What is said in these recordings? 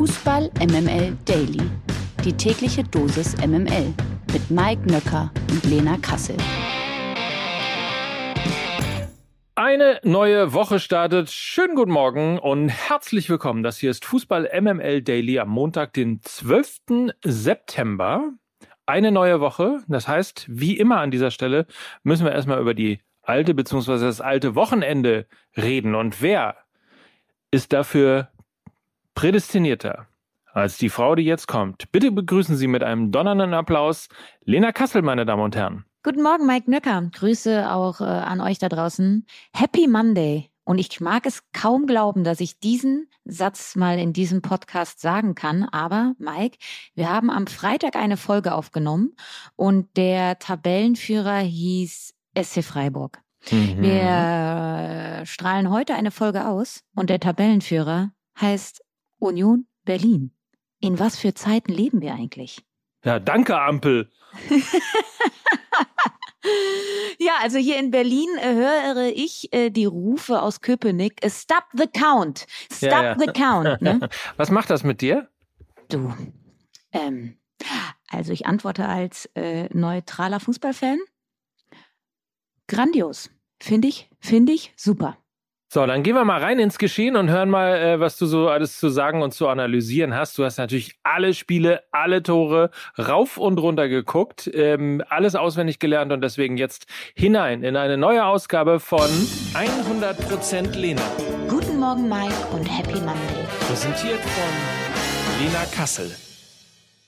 Fußball MML Daily. Die tägliche Dosis MML mit Mike Nöcker und Lena Kassel. Eine neue Woche startet. Schönen guten Morgen und herzlich willkommen. Das hier ist Fußball MML Daily am Montag, den 12. September. Eine neue Woche. Das heißt, wie immer an dieser Stelle müssen wir erstmal über die alte bzw. das alte Wochenende reden. Und wer ist dafür prädestinierter als die Frau, die jetzt kommt? Bitte begrüßen Sie mit einem donnernden Applaus Lena Kassel, meine Damen und Herren. Guten Morgen, Mike Nöcker. Grüße auch äh, an euch da draußen. Happy Monday. Und ich mag es kaum glauben, dass ich diesen Satz mal in diesem Podcast sagen kann. Aber, Mike, wir haben am Freitag eine Folge aufgenommen und der Tabellenführer hieß SC Freiburg. Mhm. Wir strahlen heute eine Folge aus und der Tabellenführer heißt Union Berlin. In was für Zeiten leben wir eigentlich? Ja, danke, Ampel. ja, also hier in Berlin äh, höre ich äh, die Rufe aus Köpenick. Äh, Stop the count. Stop ja, ja. the count. Ne? Was macht das mit dir? Du, ähm, also ich antworte als äh, neutraler Fußballfan. Grandios. Finde ich, finde ich super. So, dann gehen wir mal rein ins Geschehen und hören mal, äh, was du so alles zu sagen und zu analysieren hast. Du hast natürlich alle Spiele, alle Tore rauf und runter geguckt, ähm, alles auswendig gelernt und deswegen jetzt hinein in eine neue Ausgabe von 100% Lena. Guten Morgen, Mike und Happy Monday. Präsentiert von Lena Kassel.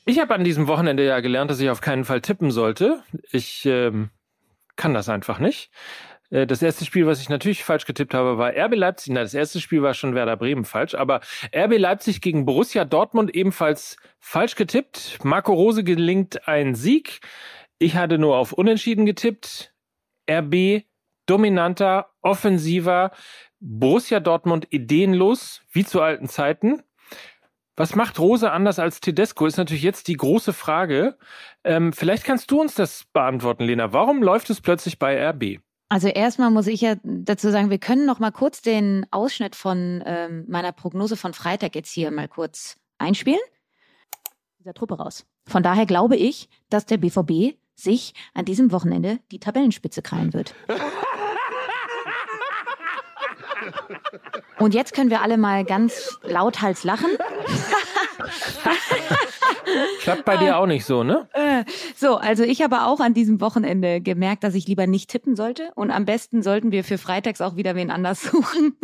Ich habe an diesem Wochenende ja gelernt, dass ich auf keinen Fall tippen sollte. Ich ähm, kann das einfach nicht. Äh, das erste Spiel, was ich natürlich falsch getippt habe, war RB Leipzig. Nein, das erste Spiel war schon Werder Bremen falsch, aber RB Leipzig gegen Borussia Dortmund ebenfalls falsch getippt. Marco Rose gelingt ein Sieg. Ich hatte nur auf Unentschieden getippt. RB dominanter, offensiver, Borussia Dortmund ideenlos, wie zu alten Zeiten. Was macht Rose anders als Tedesco, ist natürlich jetzt die große Frage. Ähm, vielleicht kannst du uns das beantworten, Lena. Warum läuft es plötzlich bei RB? Also erstmal muss ich ja dazu sagen, wir können noch mal kurz den Ausschnitt von ähm, meiner Prognose von Freitag jetzt hier mal kurz einspielen. Dieser Truppe raus. Von daher glaube ich, dass der BVB sich an diesem Wochenende die Tabellenspitze krallen wird. Und jetzt können wir alle mal ganz lauthals lachen. Klappt bei dir auch nicht so, ne? So, also ich habe auch an diesem Wochenende gemerkt, dass ich lieber nicht tippen sollte. Und am besten sollten wir für freitags auch wieder wen anders suchen.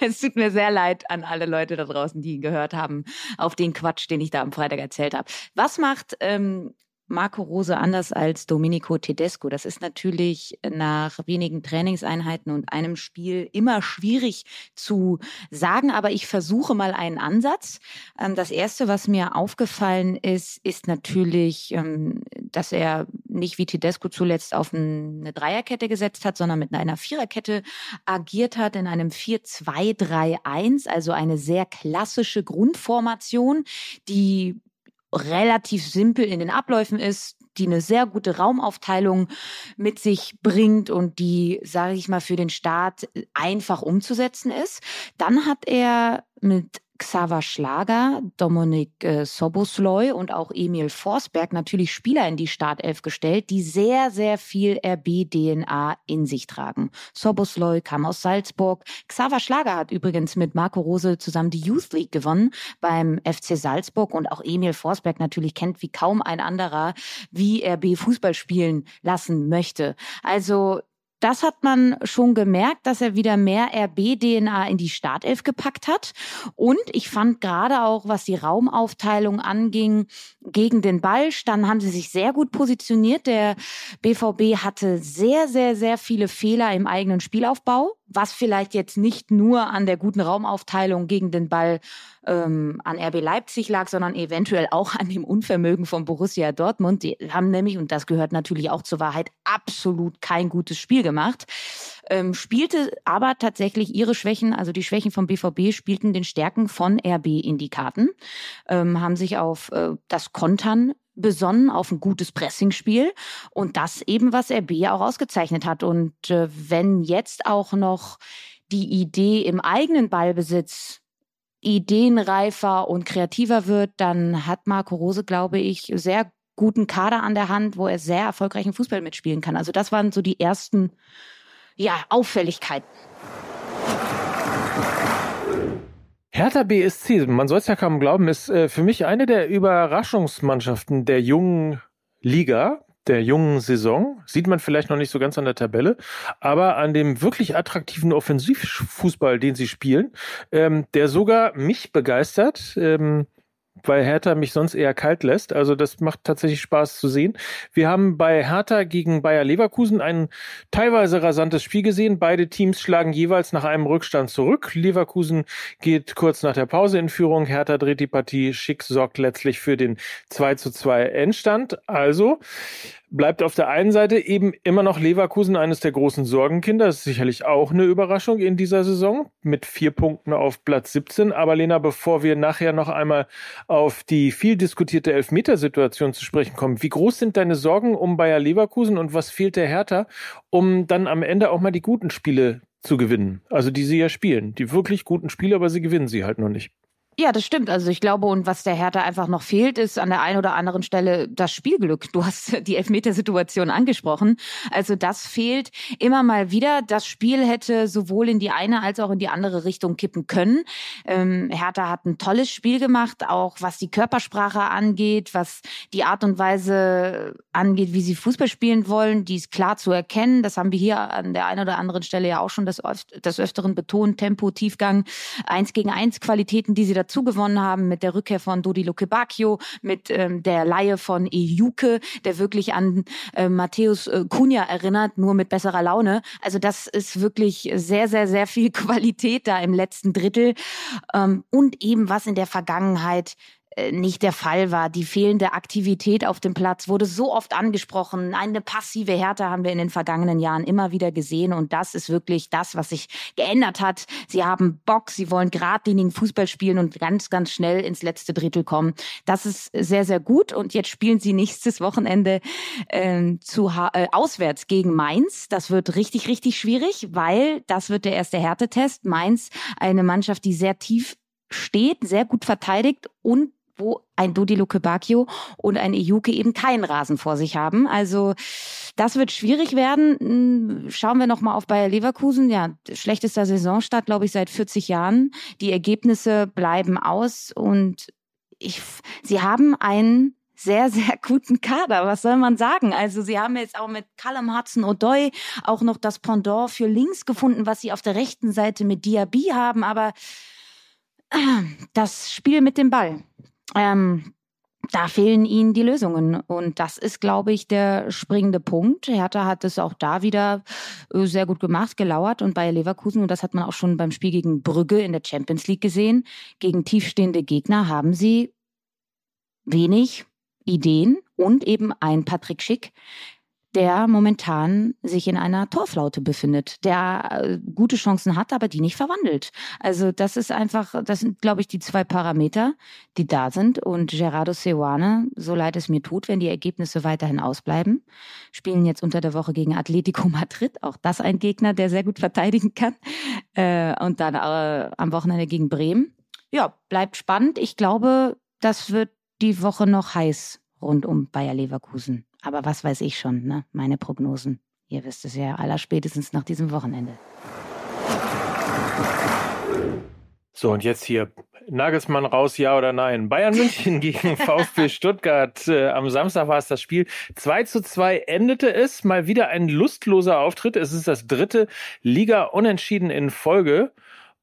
es tut mir sehr leid an alle Leute da draußen, die gehört haben auf den Quatsch, den ich da am Freitag erzählt habe. Was macht ähm, Marco Rose anders als Domenico Tedesco. Das ist natürlich nach wenigen Trainingseinheiten und einem Spiel immer schwierig zu sagen, aber ich versuche mal einen Ansatz. Ähm, das erste, was mir aufgefallen ist, ist natürlich, ähm, dass er nicht wie Tedesco zuletzt auf eine Dreierkette gesetzt hat, sondern mit einer Viererkette agiert hat in einem 4-2-3-1, also eine sehr klassische Grundformation, die relativ simpel in den Abläufen ist, die eine sehr gute Raumaufteilung mit sich bringt und die, sage ich mal, für den Staat einfach umzusetzen ist. Dann hat er mit Xaver Schlager, Dominik äh, Sobosloy und auch Emil Forsberg natürlich Spieler in die Startelf gestellt, die sehr, sehr viel RB-DNA in sich tragen. Sobosloy kam aus Salzburg. Xaver Schlager hat übrigens mit Marco Rose zusammen die Youth League gewonnen beim FC Salzburg und auch Emil Forsberg natürlich kennt wie kaum ein anderer, wie RB Fußball spielen lassen möchte. Also das hat man schon gemerkt, dass er wieder mehr RB-DNA in die Startelf gepackt hat. Und ich fand gerade auch, was die Raumaufteilung anging, gegen den Ball, dann haben sie sich sehr gut positioniert. Der BVB hatte sehr, sehr, sehr viele Fehler im eigenen Spielaufbau was vielleicht jetzt nicht nur an der guten Raumaufteilung gegen den Ball ähm, an RB Leipzig lag, sondern eventuell auch an dem Unvermögen von Borussia Dortmund. Die haben nämlich, und das gehört natürlich auch zur Wahrheit, absolut kein gutes Spiel gemacht. Ähm, spielte aber tatsächlich ihre Schwächen, also die Schwächen vom BVB, spielten den Stärken von RB in die Karten, ähm, haben sich auf äh, das Kontern besonnen auf ein gutes Pressingspiel und das eben, was RB auch ausgezeichnet hat. Und äh, wenn jetzt auch noch die Idee im eigenen Ballbesitz ideenreifer und kreativer wird, dann hat Marco Rose, glaube ich, sehr guten Kader an der Hand, wo er sehr erfolgreichen Fußball mitspielen kann. Also das waren so die ersten ja, Auffälligkeiten. Hertha BSC, man soll es ja kaum glauben, ist äh, für mich eine der Überraschungsmannschaften der jungen Liga, der jungen Saison. Sieht man vielleicht noch nicht so ganz an der Tabelle, aber an dem wirklich attraktiven Offensivfußball, den sie spielen, ähm, der sogar mich begeistert. Ähm, weil Hertha mich sonst eher kalt lässt. Also das macht tatsächlich Spaß zu sehen. Wir haben bei Hertha gegen Bayer Leverkusen ein teilweise rasantes Spiel gesehen. Beide Teams schlagen jeweils nach einem Rückstand zurück. Leverkusen geht kurz nach der Pause in Führung. Hertha dreht die Partie. Schick sorgt letztlich für den 2 zu 2 Endstand. Also bleibt auf der einen Seite eben immer noch Leverkusen eines der großen Sorgenkinder. Das ist sicherlich auch eine Überraschung in dieser Saison mit vier Punkten auf Platz 17. Aber Lena, bevor wir nachher noch einmal auf die viel diskutierte Elfmetersituation zu sprechen kommen, wie groß sind deine Sorgen um Bayer Leverkusen und was fehlt der Hertha, um dann am Ende auch mal die guten Spiele zu gewinnen? Also die sie ja spielen. Die wirklich guten Spiele, aber sie gewinnen sie halt noch nicht. Ja, das stimmt. Also ich glaube, und was der Hertha einfach noch fehlt, ist an der einen oder anderen Stelle das Spielglück. Du hast die Elfmetersituation angesprochen. Also das fehlt immer mal wieder. Das Spiel hätte sowohl in die eine als auch in die andere Richtung kippen können. Ähm, Hertha hat ein tolles Spiel gemacht, auch was die Körpersprache angeht, was die Art und Weise angeht, wie sie Fußball spielen wollen. Die ist klar zu erkennen. Das haben wir hier an der einen oder anderen Stelle ja auch schon des, Öfteren betont. Tempo, Tiefgang, eins gegen eins Qualitäten, die sie da dazu haben mit der Rückkehr von Dodi Lukebakio, mit ähm, der Laie von Ejuke, der wirklich an äh, Matthäus äh, Cunha erinnert, nur mit besserer Laune. Also das ist wirklich sehr, sehr, sehr viel Qualität da im letzten Drittel. Ähm, und eben was in der Vergangenheit nicht der Fall war. Die fehlende Aktivität auf dem Platz wurde so oft angesprochen. Eine passive Härte haben wir in den vergangenen Jahren immer wieder gesehen. Und das ist wirklich das, was sich geändert hat. Sie haben Bock, sie wollen geradlinigen Fußball spielen und ganz, ganz schnell ins letzte Drittel kommen. Das ist sehr, sehr gut. Und jetzt spielen sie nächstes Wochenende äh, zu, äh, auswärts gegen Mainz. Das wird richtig, richtig schwierig, weil das wird der erste Härtetest. Mainz, eine Mannschaft, die sehr tief steht, sehr gut verteidigt und wo ein Dodi Lukebakio und ein Ejuke eben keinen Rasen vor sich haben. Also das wird schwierig werden. Hm, schauen wir nochmal auf Bayer Leverkusen. Ja, schlechtester Saisonstart, glaube ich, seit 40 Jahren. Die Ergebnisse bleiben aus und ich, sie haben einen sehr, sehr guten Kader. Was soll man sagen? Also sie haben jetzt auch mit Callum Hudson-Odoi auch noch das Pendant für links gefunden, was sie auf der rechten Seite mit Diaby haben. Aber das Spiel mit dem Ball, ähm, da fehlen ihnen die Lösungen. Und das ist, glaube ich, der springende Punkt. Hertha hat es auch da wieder äh, sehr gut gemacht, gelauert. Und bei Leverkusen, und das hat man auch schon beim Spiel gegen Brügge in der Champions League gesehen, gegen tiefstehende Gegner haben sie wenig Ideen und eben ein Patrick Schick, der momentan sich in einer Torflaute befindet, der äh, gute Chancen hat, aber die nicht verwandelt. Also das ist einfach, das sind, glaube ich, die zwei Parameter, die da sind. Und Gerardo Seoane, so leid es mir tut, wenn die Ergebnisse weiterhin ausbleiben, spielen jetzt unter der Woche gegen Atletico Madrid, auch das ein Gegner, der sehr gut verteidigen kann. Äh, und dann äh, am Wochenende gegen Bremen. Ja, bleibt spannend. Ich glaube, das wird die Woche noch heiß rund um Bayer Leverkusen. Aber was weiß ich schon, ne? Meine Prognosen. Ihr wisst es ja allerspätestens nach diesem Wochenende. So, und jetzt hier Nagelsmann raus, ja oder nein? Bayern München gegen VfB Stuttgart. Äh, am Samstag war es das Spiel. 2 zu 2 endete es. Mal wieder ein lustloser Auftritt. Es ist das dritte Liga-Unentschieden in Folge.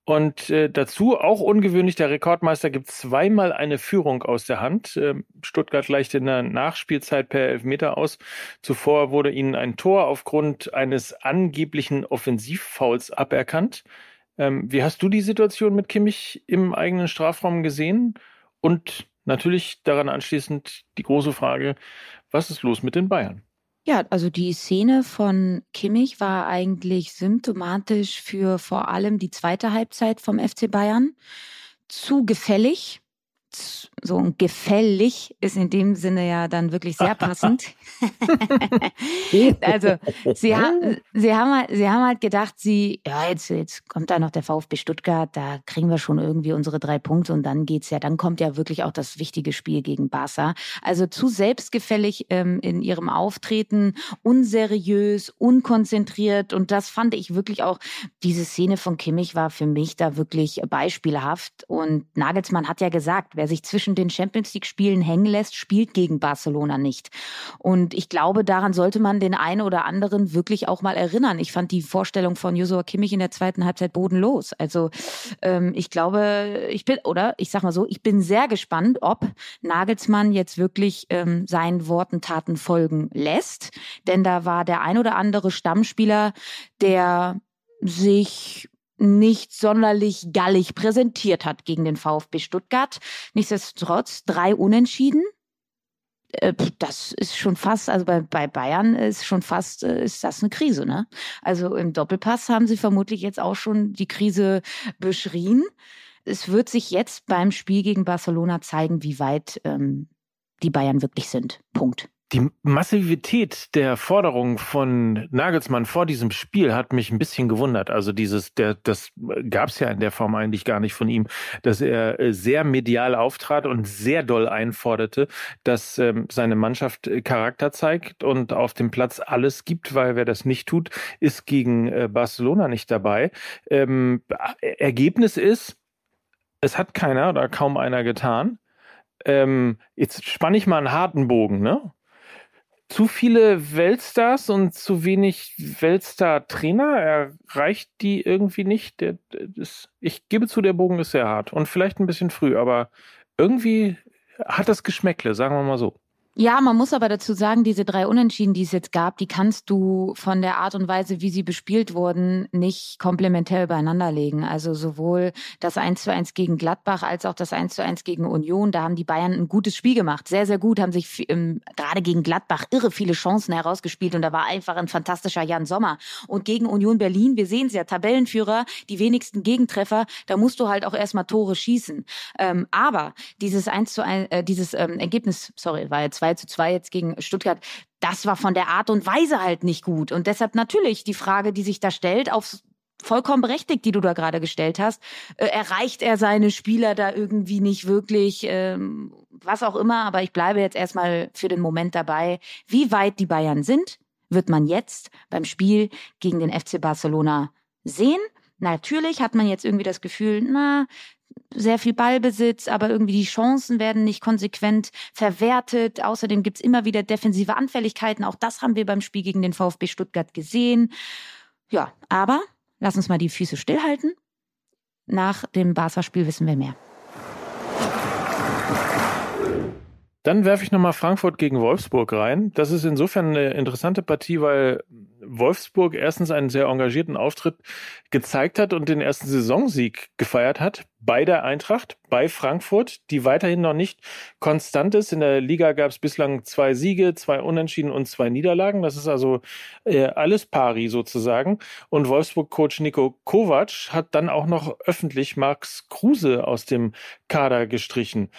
Und äh, dazu auch ungewöhnlich, der Rekordmeister gibt zweimal eine Führung aus der Hand. Ähm, Stuttgart gleicht in der Nachspielzeit per Elfmeter aus. Zuvor wurde ihnen ein Tor aufgrund eines angeblichen Offensivfouls aberkannt. Ähm, wie hast du die Situation mit Kimmich im eigenen Strafraum gesehen? Und natürlich daran anschließend die große Frage, was ist los mit den Bayern? Ja, also die Szene von Kimmich war eigentlich symptomatisch für vor allem die zweite Halbzeit vom FC Bayern. Zu gefällig, so und gefällig ist in dem Sinne ja dann wirklich sehr passend. also sie, ha sie, haben halt, sie haben halt gedacht, sie, ja, jetzt, jetzt kommt da noch der VfB Stuttgart, da kriegen wir schon irgendwie unsere drei Punkte und dann geht's ja, dann kommt ja wirklich auch das wichtige Spiel gegen Barca. Also zu selbstgefällig ähm, in ihrem Auftreten, unseriös, unkonzentriert und das fand ich wirklich auch, diese Szene von Kimmich war für mich da wirklich beispielhaft und Nagelsmann hat ja gesagt, wer sich zwischen den Champions League Spielen hängen lässt, spielt gegen Barcelona nicht. Und ich glaube, daran sollte man den einen oder anderen wirklich auch mal erinnern. Ich fand die Vorstellung von Josua Kimmich in der zweiten Halbzeit bodenlos. Also ähm, ich glaube, ich bin, oder ich sag mal so, ich bin sehr gespannt, ob Nagelsmann jetzt wirklich ähm, seinen Worten Taten folgen lässt. Denn da war der ein oder andere Stammspieler, der sich nicht sonderlich gallig präsentiert hat gegen den VfB Stuttgart. Nichtsdestotrotz drei Unentschieden. Äh, das ist schon fast, also bei, bei Bayern ist schon fast, äh, ist das eine Krise, ne? Also im Doppelpass haben sie vermutlich jetzt auch schon die Krise beschrien. Es wird sich jetzt beim Spiel gegen Barcelona zeigen, wie weit ähm, die Bayern wirklich sind. Punkt. Die Massivität der Forderung von Nagelsmann vor diesem Spiel hat mich ein bisschen gewundert. Also dieses, der, das gab es ja in der Form eigentlich gar nicht von ihm, dass er äh, sehr medial auftrat und sehr doll einforderte, dass ähm, seine Mannschaft äh, Charakter zeigt und auf dem Platz alles gibt, weil wer das nicht tut, ist gegen äh, Barcelona nicht dabei. Ähm, Ergebnis ist, es hat keiner oder kaum einer getan. Ähm, jetzt spanne ich mal einen harten Bogen, ne? Zu viele Weltstars und zu wenig Weltstar-Trainer. Erreicht die irgendwie nicht. Der, das, ich gebe zu, der Bogen ist sehr hart und vielleicht ein bisschen früh, aber irgendwie hat das Geschmäckle, sagen wir mal so. Ja, man muss aber dazu sagen, diese drei Unentschieden, die es jetzt gab, die kannst du von der Art und Weise, wie sie bespielt wurden, nicht komplementär übereinander legen. Also sowohl das 1 zu 1 gegen Gladbach als auch das 1 zu 1 gegen Union, da haben die Bayern ein gutes Spiel gemacht. Sehr, sehr gut, haben sich ähm, gerade gegen Gladbach irre viele Chancen herausgespielt und da war einfach ein fantastischer Jan Sommer. Und gegen Union Berlin, wir sehen es ja, Tabellenführer, die wenigsten Gegentreffer, da musst du halt auch erstmal Tore schießen. Ähm, aber dieses 1 zu 1, äh, dieses ähm, Ergebnis, sorry, war jetzt 2 zu 2 jetzt gegen Stuttgart, das war von der Art und Weise halt nicht gut. Und deshalb natürlich die Frage, die sich da stellt, aufs vollkommen berechtigt, die du da gerade gestellt hast. Äh, erreicht er seine Spieler da irgendwie nicht wirklich, ähm, was auch immer, aber ich bleibe jetzt erstmal für den Moment dabei. Wie weit die Bayern sind, wird man jetzt beim Spiel gegen den FC Barcelona sehen. Natürlich hat man jetzt irgendwie das Gefühl, na, sehr viel Ballbesitz, aber irgendwie die Chancen werden nicht konsequent verwertet. Außerdem gibt's immer wieder defensive Anfälligkeiten. Auch das haben wir beim Spiel gegen den VfB Stuttgart gesehen. Ja, aber lass uns mal die Füße stillhalten. Nach dem Barca-Spiel wissen wir mehr. Dann werfe ich nochmal Frankfurt gegen Wolfsburg rein. Das ist insofern eine interessante Partie, weil Wolfsburg erstens einen sehr engagierten Auftritt gezeigt hat und den ersten Saisonsieg gefeiert hat bei der Eintracht, bei Frankfurt, die weiterhin noch nicht konstant ist. In der Liga gab es bislang zwei Siege, zwei Unentschieden und zwei Niederlagen. Das ist also äh, alles pari sozusagen. Und Wolfsburg-Coach Nico Kovac hat dann auch noch öffentlich Max Kruse aus dem Kader gestrichen.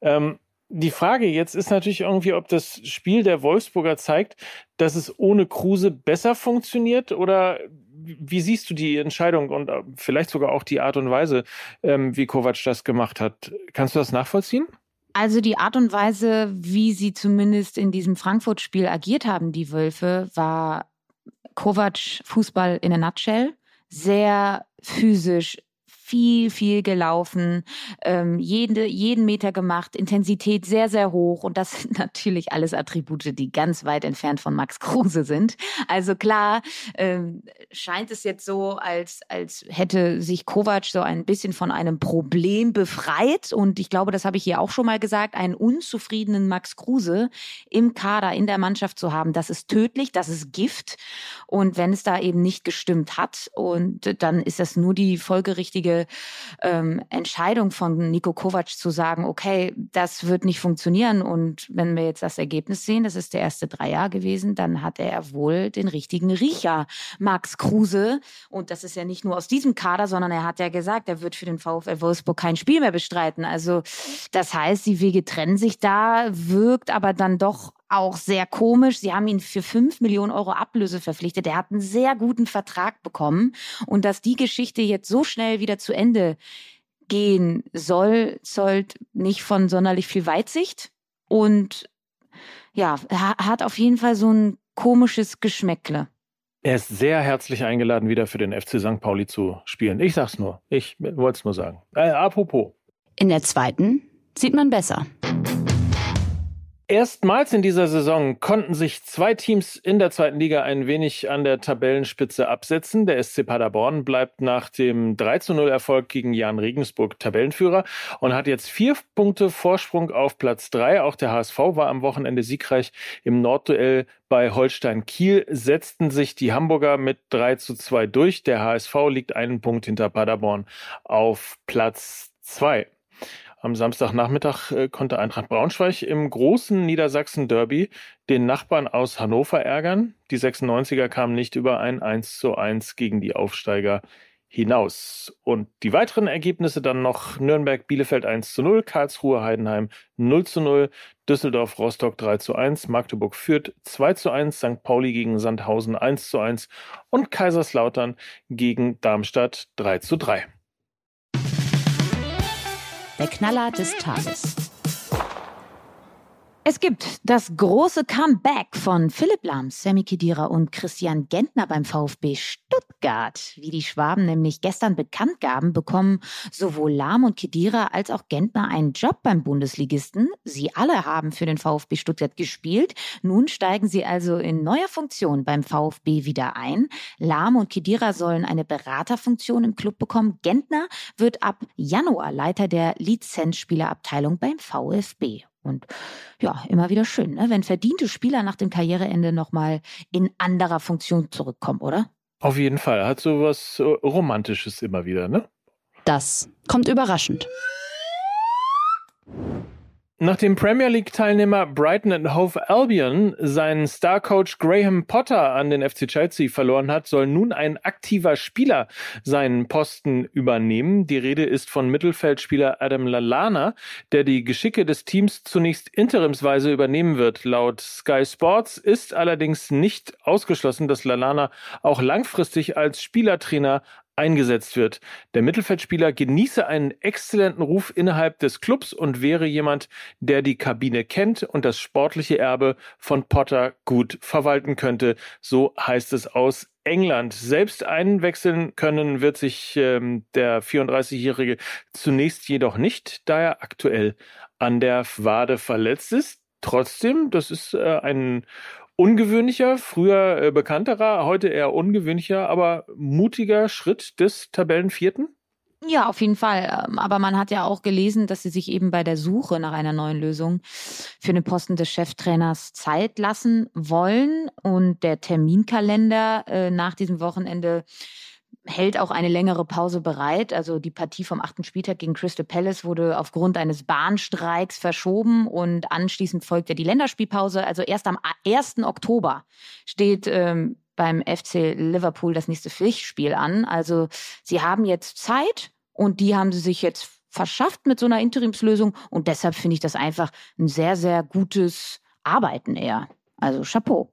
Ähm, die Frage jetzt ist natürlich irgendwie, ob das Spiel der Wolfsburger zeigt, dass es ohne Kruse besser funktioniert oder wie siehst du die Entscheidung und äh, vielleicht sogar auch die Art und Weise, ähm, wie Kovac das gemacht hat? Kannst du das nachvollziehen? Also die Art und Weise, wie sie zumindest in diesem Frankfurt-Spiel agiert haben, die Wölfe, war Kovac Fußball in a nutshell. Sehr physisch, viel, viel gelaufen, ähm, jede, jeden Meter gemacht, Intensität sehr, sehr hoch. Und das sind natürlich alles Attribute, die ganz weit entfernt von Max Kruse sind. Also klar, ähm, scheint es jetzt so, als, als hätte sich Kovac so ein bisschen von einem Problem befreit. Und ich glaube, das habe ich hier auch schon mal gesagt, einen unzufriedenen Max Kruse im Kader, in der Mannschaft zu haben, das ist tödlich, das ist Gift. Und wenn es da eben nicht gestimmt hat, und dann ist das nur die folgerichtige ähm, Entscheidung von Nico Kovac zu sagen, okay, das wird nicht funktionieren. Und wenn wir jetzt das Ergebnis sehen, das ist der erste Dreier gewesen, dann hat er wohl den richtigen Riecher, Max Kruse. Und das ist ja nicht nur aus diesem Kader, sondern er hat ja gesagt, er wird für den VfL Wolfsburg kein Spiel mehr bestreiten. Also das heißt, die Wege trennen sich da, wirkt aber dann doch auch sehr komisch. Sie haben ihn für fünf Millionen Euro Ablöse verpflichtet. Er hat einen sehr guten Vertrag bekommen. Und dass die Geschichte jetzt so schnell wieder zu Ende gehen soll, zollt nicht von sonderlich viel Weitsicht. Und ja, hat auf jeden Fall so ein komisches Geschmäckle. Er ist sehr herzlich eingeladen, wieder für den FC St. Pauli zu spielen. Ich sag's nur. Ich wollte es nur sagen. Äh, apropos. In der zweiten sieht man besser. Erstmals in dieser Saison konnten sich zwei Teams in der zweiten Liga ein wenig an der Tabellenspitze absetzen. Der SC Paderborn bleibt nach dem 3 zu 0 Erfolg gegen Jan Regensburg Tabellenführer und hat jetzt vier Punkte Vorsprung auf Platz drei. Auch der HSV war am Wochenende siegreich im Nordduell bei Holstein Kiel setzten sich die Hamburger mit 3 zu 2 durch. Der HSV liegt einen Punkt hinter Paderborn auf Platz zwei. Am Samstagnachmittag äh, konnte Eintracht Braunschweig im großen Niedersachsen-Derby den Nachbarn aus Hannover ärgern. Die 96er kamen nicht über ein 1 zu 1 gegen die Aufsteiger hinaus. Und die weiteren Ergebnisse dann noch Nürnberg, Bielefeld 1 zu 0, Karlsruhe, Heidenheim 0 zu 0, Düsseldorf, Rostock 3 zu 1, Magdeburg führt 2 zu 1, St. Pauli gegen Sandhausen 1 zu 1 und Kaiserslautern gegen Darmstadt 3 zu 3. Der Knaller des Tages. Es gibt das große Comeback von Philipp Lahm, Sammy Kedira und Christian Gentner beim VfB Stuttgart. Wie die Schwaben nämlich gestern bekannt gaben, bekommen sowohl Lahm und Kedira als auch Gentner einen Job beim Bundesligisten. Sie alle haben für den VfB Stuttgart gespielt. Nun steigen sie also in neuer Funktion beim VfB wieder ein. Lahm und Kedira sollen eine Beraterfunktion im Club bekommen. Gentner wird ab Januar Leiter der Lizenzspielerabteilung beim VfB. Und ja, immer wieder schön, ne? wenn verdiente Spieler nach dem Karriereende nochmal in anderer Funktion zurückkommen, oder? Auf jeden Fall. Hat so was äh, Romantisches immer wieder, ne? Das kommt überraschend. Nachdem Premier League-Teilnehmer Brighton and Hove Albion seinen Star-Coach Graham Potter an den FC Chelsea verloren hat, soll nun ein aktiver Spieler seinen Posten übernehmen. Die Rede ist von Mittelfeldspieler Adam Lallana, der die Geschicke des Teams zunächst interimsweise übernehmen wird. Laut Sky Sports ist allerdings nicht ausgeschlossen, dass Lallana auch langfristig als Spielertrainer eingesetzt wird. Der Mittelfeldspieler genieße einen exzellenten Ruf innerhalb des Clubs und wäre jemand, der die Kabine kennt und das sportliche Erbe von Potter gut verwalten könnte. So heißt es aus England. Selbst einwechseln können wird sich ähm, der 34-Jährige zunächst jedoch nicht, da er aktuell an der Wade verletzt ist. Trotzdem, das ist äh, ein ungewöhnlicher, früher äh, bekannterer, heute eher ungewöhnlicher, aber mutiger Schritt des Tabellenvierten? Ja, auf jeden Fall. Ähm, aber man hat ja auch gelesen, dass sie sich eben bei der Suche nach einer neuen Lösung für den Posten des Cheftrainers Zeit lassen wollen. Und der Terminkalender äh, nach diesem Wochenende hält auch eine längere Pause bereit. Also die Partie vom achten Spieltag gegen Crystal Palace wurde aufgrund eines Bahnstreiks verschoben und anschließend folgte die Länderspielpause. Also erst am 1. Oktober steht ähm, beim FC Liverpool das nächste Pflichtspiel an. Also sie haben jetzt Zeit und die haben sie sich jetzt verschafft mit so einer Interimslösung und deshalb finde ich das einfach ein sehr, sehr gutes Arbeiten eher. Also Chapeau.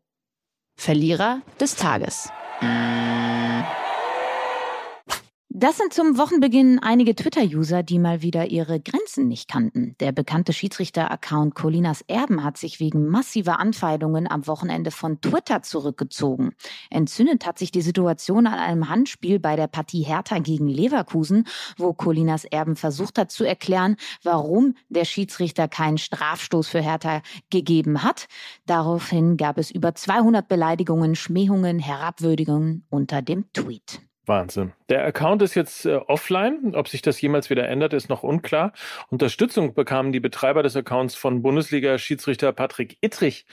Verlierer des Tages. Das sind zum Wochenbeginn einige Twitter-User, die mal wieder ihre Grenzen nicht kannten. Der bekannte Schiedsrichter-Account Colinas Erben hat sich wegen massiver Anfeindungen am Wochenende von Twitter zurückgezogen. Entzündet hat sich die Situation an einem Handspiel bei der Partie Hertha gegen Leverkusen, wo Colinas Erben versucht hat zu erklären, warum der Schiedsrichter keinen Strafstoß für Hertha gegeben hat. Daraufhin gab es über 200 Beleidigungen, Schmähungen, Herabwürdigungen unter dem Tweet. Wahnsinn. Der Account ist jetzt äh, offline. Ob sich das jemals wieder ändert, ist noch unklar. Unterstützung bekamen die Betreiber des Accounts von Bundesliga-Schiedsrichter Patrick Ittrich.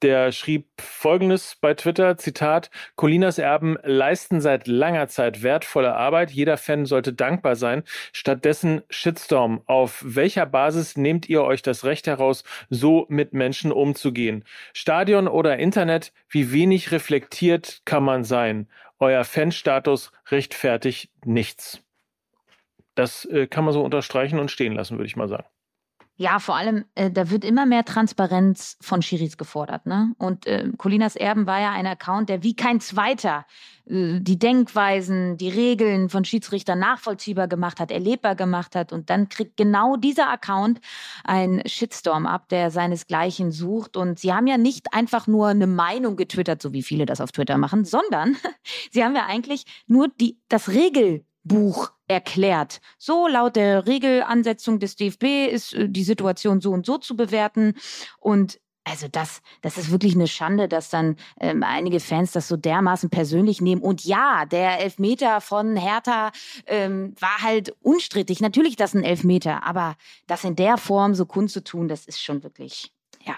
Der schrieb Folgendes bei Twitter, Zitat, Colinas Erben leisten seit langer Zeit wertvolle Arbeit. Jeder Fan sollte dankbar sein. Stattdessen Shitstorm. Auf welcher Basis nehmt ihr euch das Recht heraus, so mit Menschen umzugehen? Stadion oder Internet? Wie wenig reflektiert kann man sein? Euer Fanstatus rechtfertigt nichts. Das äh, kann man so unterstreichen und stehen lassen, würde ich mal sagen. Ja, vor allem, äh, da wird immer mehr Transparenz von Schiris gefordert. Ne? Und äh, Colinas Erben war ja ein Account, der wie kein zweiter äh, die Denkweisen, die Regeln von Schiedsrichtern nachvollziehbar gemacht hat, erlebbar gemacht hat. Und dann kriegt genau dieser Account einen Shitstorm ab, der seinesgleichen sucht. Und sie haben ja nicht einfach nur eine Meinung getwittert, so wie viele das auf Twitter machen, sondern sie haben ja eigentlich nur die, das Regel Buch erklärt. So laut der Regelansetzung des DFB ist äh, die Situation so und so zu bewerten. Und also das, das ist wirklich eine Schande, dass dann ähm, einige Fans das so dermaßen persönlich nehmen. Und ja, der Elfmeter von Hertha ähm, war halt unstrittig. Natürlich das ein Elfmeter, aber das in der Form so kundzutun, das ist schon wirklich, ja.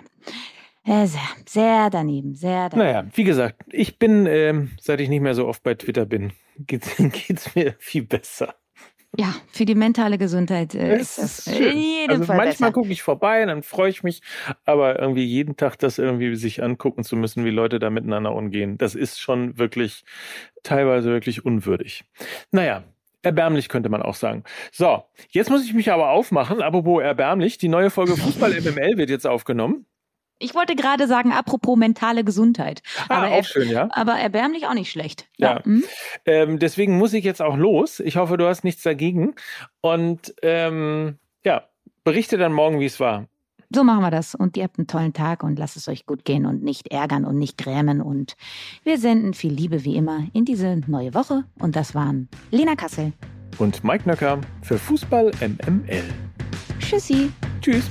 Sehr, sehr daneben, sehr daneben. Naja, wie gesagt, ich bin, ähm, seit ich nicht mehr so oft bei Twitter bin, geht's, geht's mir viel besser. Ja, für die mentale Gesundheit äh, ist das in jedem also Fall manchmal gucke ich vorbei, dann freue ich mich, aber irgendwie jeden Tag das irgendwie sich angucken zu müssen, wie Leute da miteinander umgehen, das ist schon wirklich teilweise wirklich unwürdig. Naja, Erbärmlich könnte man auch sagen. So, jetzt muss ich mich aber aufmachen. Apropos erbärmlich, die neue Folge Fußball MML wird jetzt aufgenommen. Ich wollte gerade sagen, apropos mentale Gesundheit. Ah, aber, auch schön, ja. aber erbärmlich auch nicht schlecht. Ja. Hm? Ähm, deswegen muss ich jetzt auch los. Ich hoffe, du hast nichts dagegen. Und ähm, ja, berichte dann morgen, wie es war. So machen wir das. Und ihr habt einen tollen Tag und lasst es euch gut gehen und nicht ärgern und nicht grämen. Und wir senden viel Liebe wie immer in diese neue Woche. Und das waren Lena Kassel. Und Mike Nöcker für Fußball MML. Tschüssi. Tschüss.